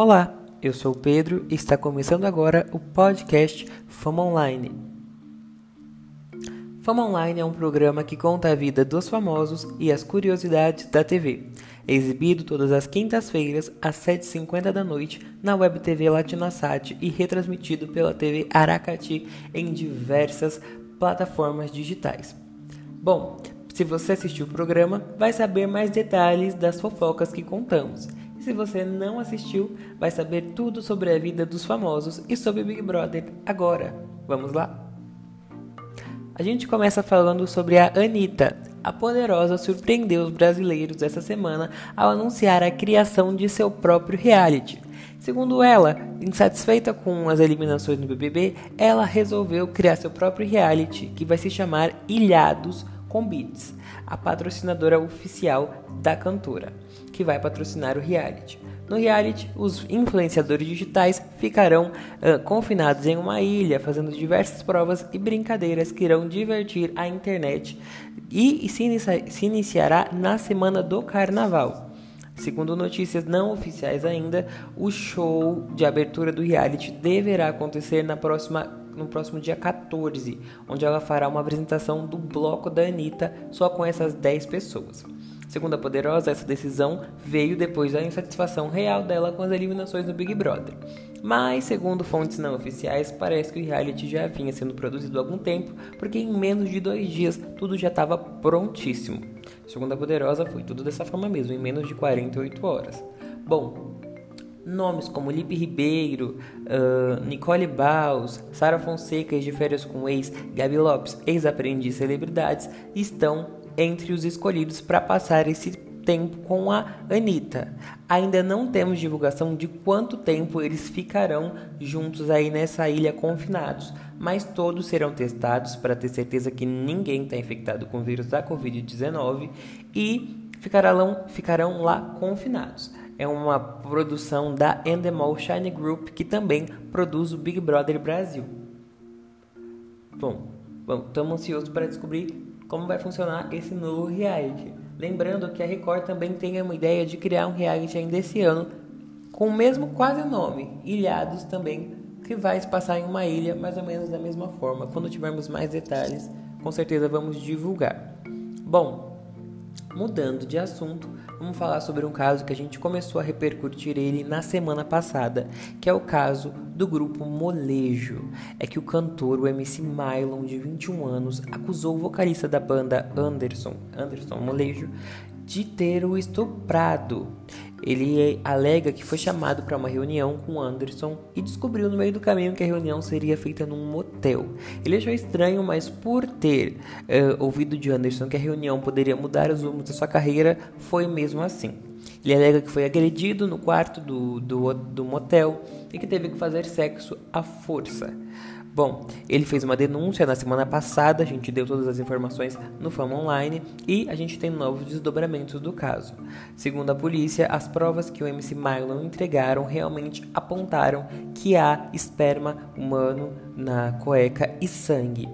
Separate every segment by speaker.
Speaker 1: Olá, eu sou o Pedro e está começando agora o podcast Fama Online. Fama Online é um programa que conta a vida dos famosos e as curiosidades da TV. É exibido todas as quintas-feiras às 7h50 da noite na Web TV Latinasat e retransmitido pela TV Aracati em diversas plataformas digitais. Bom, se você assistiu o programa, vai saber mais detalhes das fofocas que contamos. Se você não assistiu, vai saber tudo sobre a vida dos famosos e sobre Big Brother agora. Vamos lá? A gente começa falando sobre a Anitta. A poderosa surpreendeu os brasileiros essa semana ao anunciar a criação de seu próprio reality. Segundo ela, insatisfeita com as eliminações no BBB, ela resolveu criar seu próprio reality, que vai se chamar Ilhados com Beats, a patrocinadora oficial da cantora, que vai patrocinar o reality. No reality, os influenciadores digitais ficarão uh, confinados em uma ilha, fazendo diversas provas e brincadeiras que irão divertir a internet e, se, inicia se iniciará na semana do carnaval. Segundo notícias não oficiais ainda, o show de abertura do reality deverá acontecer na próxima, no próximo dia 14, onde ela fará uma apresentação do bloco da Anitta só com essas 10 pessoas. Segundo a Poderosa, essa decisão veio depois da insatisfação real dela com as eliminações do Big Brother. Mas, segundo fontes não oficiais, parece que o reality já vinha sendo produzido há algum tempo, porque em menos de dois dias tudo já estava prontíssimo. Segundo a Poderosa, foi tudo dessa forma mesmo, em menos de 48 horas. Bom, nomes como Lipe Ribeiro, uh, Nicole Baus, Sara Fonseca de Férias com Ex, Gabi Lopes, ex-aprendiz celebridades, estão entre os escolhidos para passar esse tempo com a Anitta. Ainda não temos divulgação de quanto tempo eles ficarão juntos aí nessa ilha confinados, mas todos serão testados para ter certeza que ninguém está infectado com o vírus da Covid-19 e ficarão, ficarão lá confinados. É uma produção da Endemol Shine Group que também produz o Big Brother Brasil. Bom, estamos ansiosos para descobrir como vai funcionar esse novo reality. Lembrando que a Record também tem uma ideia de criar um reality ainda esse ano, com o mesmo quase nome, Ilhados também, que vai se passar em uma ilha mais ou menos da mesma forma. Quando tivermos mais detalhes, com certeza vamos divulgar. Bom, mudando de assunto, vamos falar sobre um caso que a gente começou a repercutir ele na semana passada, que é o caso do grupo Molejo. É que o cantor, o MC Mylon, de 21 anos, acusou o vocalista da banda Anderson, Anderson Molejo, de ter o estuprado. Ele alega que foi chamado para uma reunião com Anderson e descobriu no meio do caminho que a reunião seria feita num motel. Ele achou estranho, mas por ter uh, ouvido de Anderson que a reunião poderia mudar os rumos da sua carreira, foi mesmo assim. Ele alega que foi agredido no quarto do, do, do motel e que teve que fazer sexo à força. Bom, ele fez uma denúncia na semana passada, a gente deu todas as informações no Fama Online e a gente tem novos desdobramentos do caso. Segundo a polícia, as provas que o MC Marlon entregaram realmente apontaram que há esperma humano na cueca e sangue.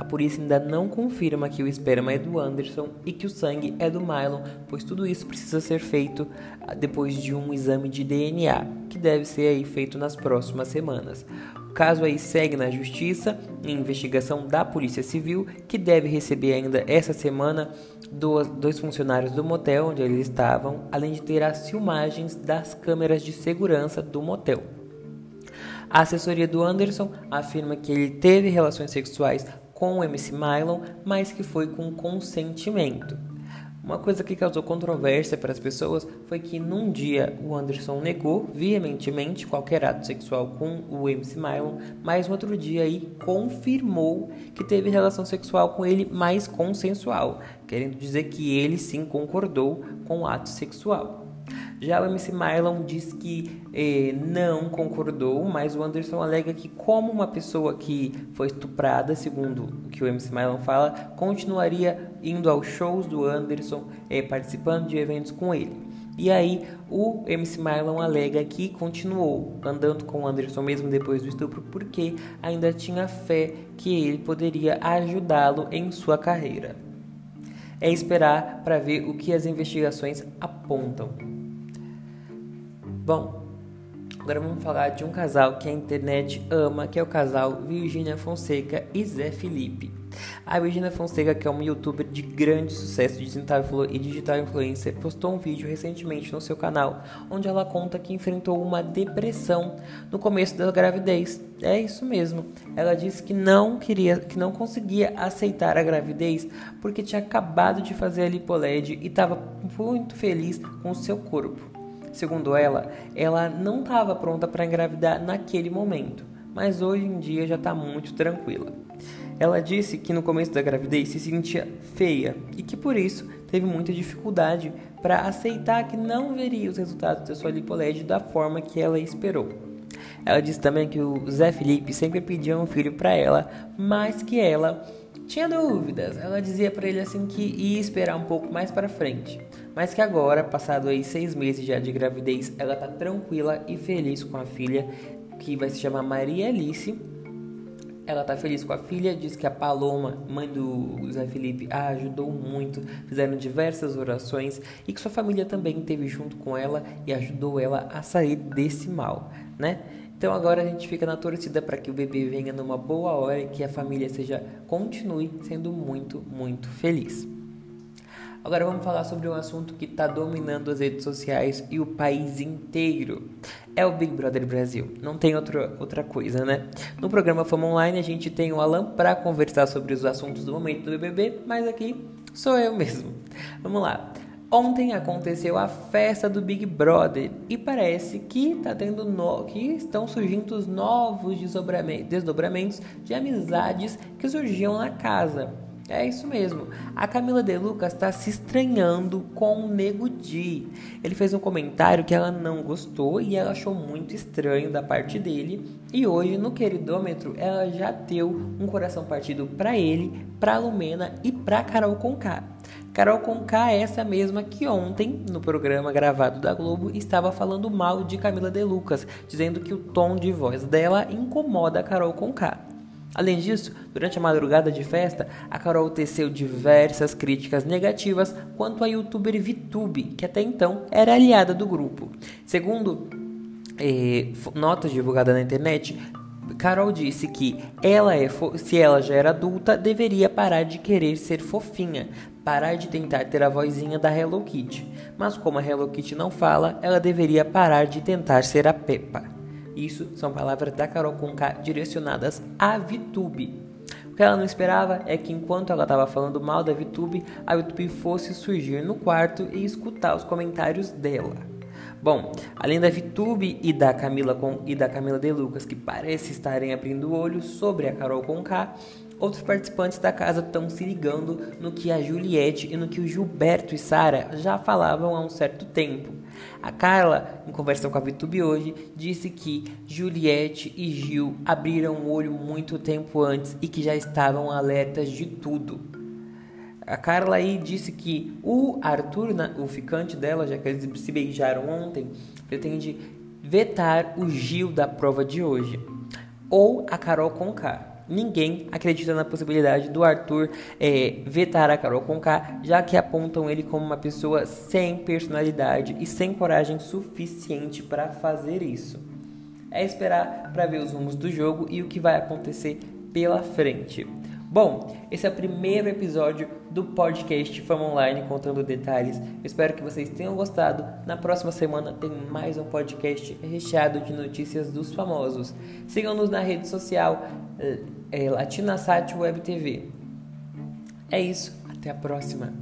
Speaker 1: A polícia ainda não confirma que o esperma é do Anderson e que o sangue é do Mylon, pois tudo isso precisa ser feito ah, depois de um exame de DNA, que deve ser aí feito nas próximas semanas. O caso aí segue na justiça, em investigação da Polícia Civil, que deve receber ainda essa semana dois, funcionários do motel onde eles estavam, além de ter as filmagens das câmeras de segurança do motel. A assessoria do Anderson afirma que ele teve relações sexuais com o MC Mylon, mas que foi com consentimento. Uma coisa que causou controvérsia para as pessoas foi que num dia o Anderson negou veementemente qualquer ato sexual com o MC Mylon, mas no outro dia aí confirmou que teve relação sexual com ele mais consensual, querendo dizer que ele sim concordou com o ato sexual. Já o MC Marlon diz que eh, não concordou, mas o Anderson alega que, como uma pessoa que foi estuprada, segundo o que o MC Marlon fala, continuaria indo aos shows do Anderson, eh, participando de eventos com ele. E aí o MC Marlon alega que continuou andando com o Anderson mesmo depois do estupro porque ainda tinha fé que ele poderia ajudá-lo em sua carreira. É esperar para ver o que as investigações apontam. Bom, Agora vamos falar de um casal que a internet ama, que é o casal Virginia Fonseca e Zé Felipe. A Virginia Fonseca, que é uma youtuber de grande sucesso digital e digital influencer, postou um vídeo recentemente no seu canal onde ela conta que enfrentou uma depressão no começo da gravidez. É isso mesmo. Ela disse que não queria, que não conseguia aceitar a gravidez porque tinha acabado de fazer a lipoled e estava muito feliz com o seu corpo. Segundo ela, ela não estava pronta para engravidar naquele momento, mas hoje em dia já está muito tranquila. Ela disse que no começo da gravidez se sentia feia e que por isso teve muita dificuldade para aceitar que não veria os resultados da sua lipoled da forma que ela esperou. Ela disse também que o Zé Felipe sempre pedia um filho para ela, mas que ela tinha dúvidas. Ela dizia para ele assim que ia esperar um pouco mais para frente, mas que agora, passado aí seis meses já de gravidez, ela tá tranquila e feliz com a filha que vai se chamar Maria Alice. Ela tá feliz com a filha, diz que a Paloma, mãe do Zé Felipe, a ajudou muito, fizeram diversas orações e que sua família também esteve junto com ela e ajudou ela a sair desse mal, né? Então agora a gente fica na torcida para que o bebê venha numa boa hora e que a família seja continue sendo muito, muito feliz. Agora vamos falar sobre um assunto que está dominando as redes sociais e o país inteiro. É o Big Brother Brasil. Não tem outra, outra coisa, né? No programa Fama Online a gente tem o Alan para conversar sobre os assuntos do momento do BBB, mas aqui sou eu mesmo. Vamos lá. Ontem aconteceu a festa do Big Brother e parece que tá tendo no... que estão surgindo os novos desdobramentos de amizades que surgiam na casa. É isso mesmo. A Camila De Lucas está se estranhando com o Nego Di. Ele fez um comentário que ela não gostou e ela achou muito estranho da parte dele. E hoje no queridômetro ela já deu um coração partido para ele, para Lumena e para Carol Conká. Carol Conká é essa mesma que ontem, no programa gravado da Globo, estava falando mal de Camila De Lucas, dizendo que o tom de voz dela incomoda a Carol Conká. Além disso, durante a madrugada de festa, a Carol teceu diversas críticas negativas quanto à youtuber VTube, que até então era aliada do grupo. Segundo eh, notas divulgadas na internet, Carol disse que ela é se ela já era adulta, deveria parar de querer ser fofinha, parar de tentar ter a vozinha da Hello Kitty. Mas como a Hello Kitty não fala, ela deveria parar de tentar ser a Peppa. Isso são palavras da Carol Conká direcionadas à VTube. O que ela não esperava é que enquanto ela estava falando mal da VTube, a VTube fosse surgir no quarto e escutar os comentários dela. Bom, além da Vitube e da Camila com, e da Camila De Lucas, que parece estarem abrindo o olho sobre a Carol Conká, outros participantes da casa estão se ligando no que a Juliette e no que o Gilberto e Sara já falavam há um certo tempo. A Carla, em conversa com a Vitube hoje, disse que Juliette e Gil abriram o olho muito tempo antes e que já estavam alertas de tudo. A Carla aí disse que o Arthur, o ficante dela, já que eles se beijaram ontem, pretende vetar o Gil da prova de hoje. Ou a Carol Conká. Ninguém acredita na possibilidade do Arthur é, vetar a Carol Conká, já que apontam ele como uma pessoa sem personalidade e sem coragem suficiente para fazer isso. É esperar para ver os rumos do jogo e o que vai acontecer pela frente. Bom, esse é o primeiro episódio do podcast Fama Online contando detalhes. Eu espero que vocês tenham gostado. Na próxima semana tem mais um podcast recheado de notícias dos famosos. Sigam-nos na rede social é, Latinasat Web TV. É isso, até a próxima.